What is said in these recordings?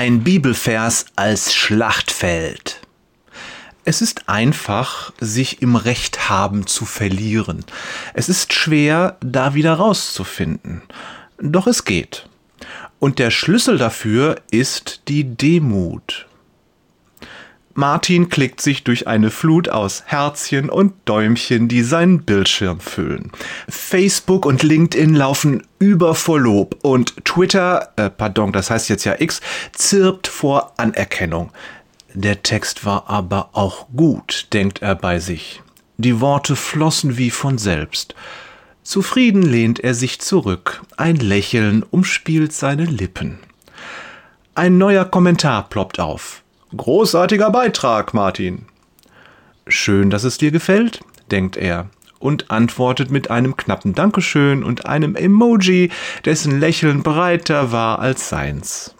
Ein Bibelvers als Schlachtfeld. Es ist einfach, sich im Recht haben zu verlieren. Es ist schwer, da wieder rauszufinden. Doch es geht. Und der Schlüssel dafür ist die Demut. Martin klickt sich durch eine Flut aus Herzchen und Däumchen, die seinen Bildschirm füllen. Facebook und LinkedIn laufen über vor Lob und Twitter, äh, pardon, das heißt jetzt ja X, zirpt vor Anerkennung. Der Text war aber auch gut, denkt er bei sich. Die Worte flossen wie von selbst. Zufrieden lehnt er sich zurück, ein Lächeln umspielt seine Lippen. Ein neuer Kommentar ploppt auf. Großartiger Beitrag, Martin. Schön, dass es dir gefällt, denkt er und antwortet mit einem knappen Dankeschön und einem Emoji, dessen Lächeln breiter war als seins.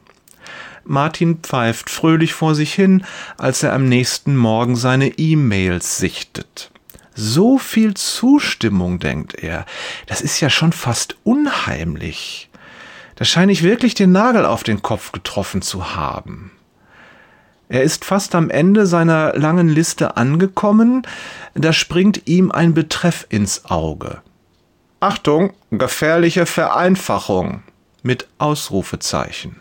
Martin pfeift fröhlich vor sich hin, als er am nächsten Morgen seine E-Mails sichtet. So viel Zustimmung, denkt er. Das ist ja schon fast unheimlich. Da scheine ich wirklich den Nagel auf den Kopf getroffen zu haben. Er ist fast am Ende seiner langen Liste angekommen, da springt ihm ein Betreff ins Auge. Achtung, gefährliche Vereinfachung mit Ausrufezeichen.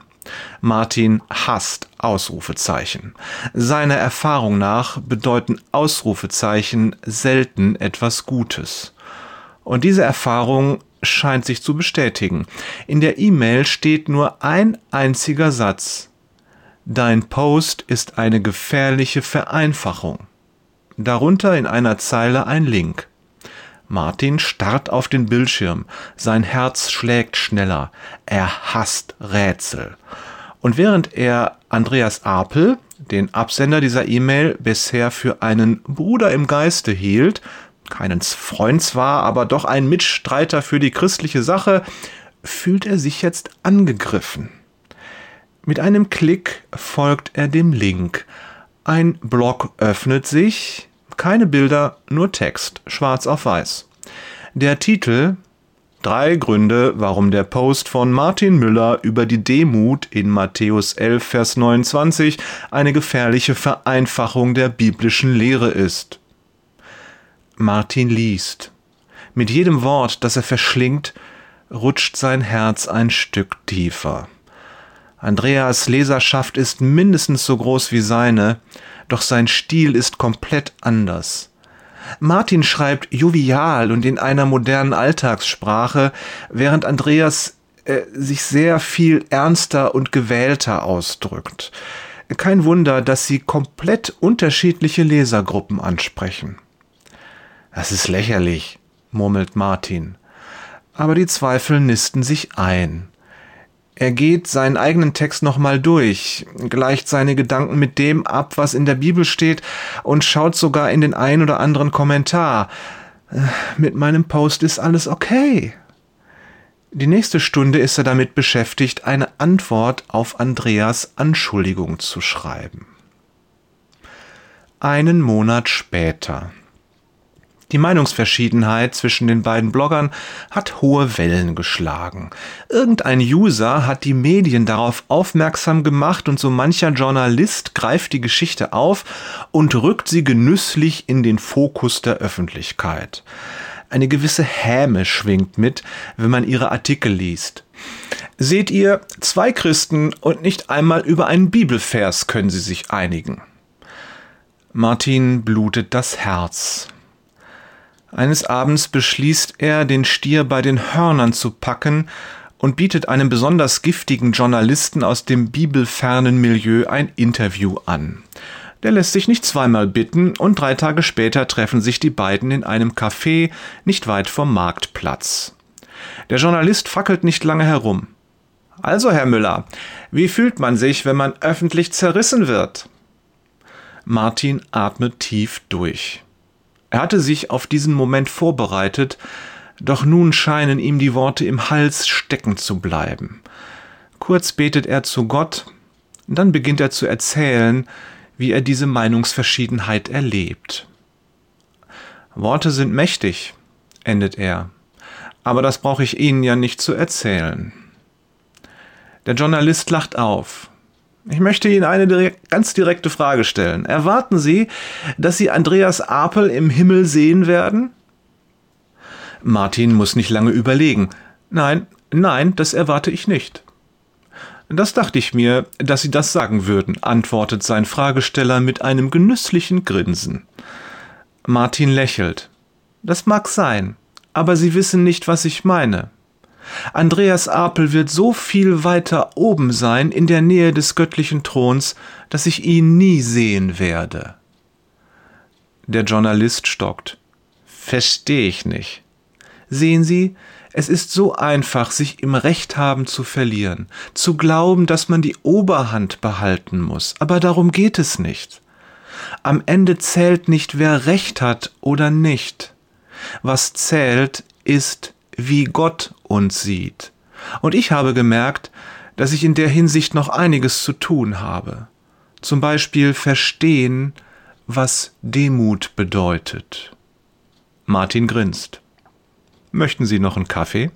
Martin hasst Ausrufezeichen. Seiner Erfahrung nach bedeuten Ausrufezeichen selten etwas Gutes. Und diese Erfahrung scheint sich zu bestätigen. In der E-Mail steht nur ein einziger Satz. Dein Post ist eine gefährliche Vereinfachung. Darunter in einer Zeile ein Link. Martin starrt auf den Bildschirm. Sein Herz schlägt schneller. Er hasst Rätsel. Und während er Andreas Apel, den Absender dieser E-Mail, bisher für einen Bruder im Geiste hielt, keinen Freund zwar, aber doch ein Mitstreiter für die christliche Sache, fühlt er sich jetzt angegriffen. Mit einem Klick folgt er dem Link. Ein Blog öffnet sich, keine Bilder, nur Text, schwarz auf weiß. Der Titel Drei Gründe, warum der Post von Martin Müller über die Demut in Matthäus 11, Vers 29 eine gefährliche Vereinfachung der biblischen Lehre ist. Martin liest. Mit jedem Wort, das er verschlingt, rutscht sein Herz ein Stück tiefer. Andreas Leserschaft ist mindestens so groß wie seine, doch sein Stil ist komplett anders. Martin schreibt jovial und in einer modernen Alltagssprache, während Andreas äh, sich sehr viel ernster und gewählter ausdrückt. Kein Wunder, dass sie komplett unterschiedliche Lesergruppen ansprechen. Das ist lächerlich, murmelt Martin. Aber die Zweifel nisten sich ein. Er geht seinen eigenen Text nochmal durch, gleicht seine Gedanken mit dem ab, was in der Bibel steht und schaut sogar in den ein oder anderen Kommentar. Äh, mit meinem Post ist alles okay. Die nächste Stunde ist er damit beschäftigt, eine Antwort auf Andreas Anschuldigung zu schreiben. Einen Monat später. Die Meinungsverschiedenheit zwischen den beiden Bloggern hat hohe Wellen geschlagen. Irgendein User hat die Medien darauf aufmerksam gemacht und so mancher Journalist greift die Geschichte auf und rückt sie genüsslich in den Fokus der Öffentlichkeit. Eine gewisse Häme schwingt mit, wenn man ihre Artikel liest. Seht ihr, zwei Christen und nicht einmal über einen Bibelvers können sie sich einigen. Martin blutet das Herz. Eines Abends beschließt er, den Stier bei den Hörnern zu packen und bietet einem besonders giftigen Journalisten aus dem bibelfernen Milieu ein Interview an. Der lässt sich nicht zweimal bitten und drei Tage später treffen sich die beiden in einem Café nicht weit vom Marktplatz. Der Journalist fackelt nicht lange herum. Also, Herr Müller, wie fühlt man sich, wenn man öffentlich zerrissen wird? Martin atmet tief durch. Er hatte sich auf diesen Moment vorbereitet, doch nun scheinen ihm die Worte im Hals stecken zu bleiben. Kurz betet er zu Gott, dann beginnt er zu erzählen, wie er diese Meinungsverschiedenheit erlebt. Worte sind mächtig, endet er, aber das brauche ich Ihnen ja nicht zu erzählen. Der Journalist lacht auf. Ich möchte Ihnen eine direkt, ganz direkte Frage stellen. Erwarten Sie, dass Sie Andreas Apel im Himmel sehen werden? Martin muss nicht lange überlegen. Nein, nein, das erwarte ich nicht. Das dachte ich mir, dass Sie das sagen würden, antwortet sein Fragesteller mit einem genüsslichen Grinsen. Martin lächelt. Das mag sein, aber Sie wissen nicht, was ich meine. Andreas Apel wird so viel weiter oben sein in der Nähe des göttlichen Throns, dass ich ihn nie sehen werde. Der Journalist stockt. Verstehe ich nicht. Sehen Sie, es ist so einfach, sich im Recht haben zu verlieren, zu glauben, dass man die Oberhand behalten muss, aber darum geht es nicht. Am Ende zählt nicht, wer Recht hat oder nicht. Was zählt, ist, wie Gott uns sieht. Und ich habe gemerkt, dass ich in der Hinsicht noch einiges zu tun habe. Zum Beispiel verstehen, was Demut bedeutet. Martin grinst. Möchten Sie noch einen Kaffee?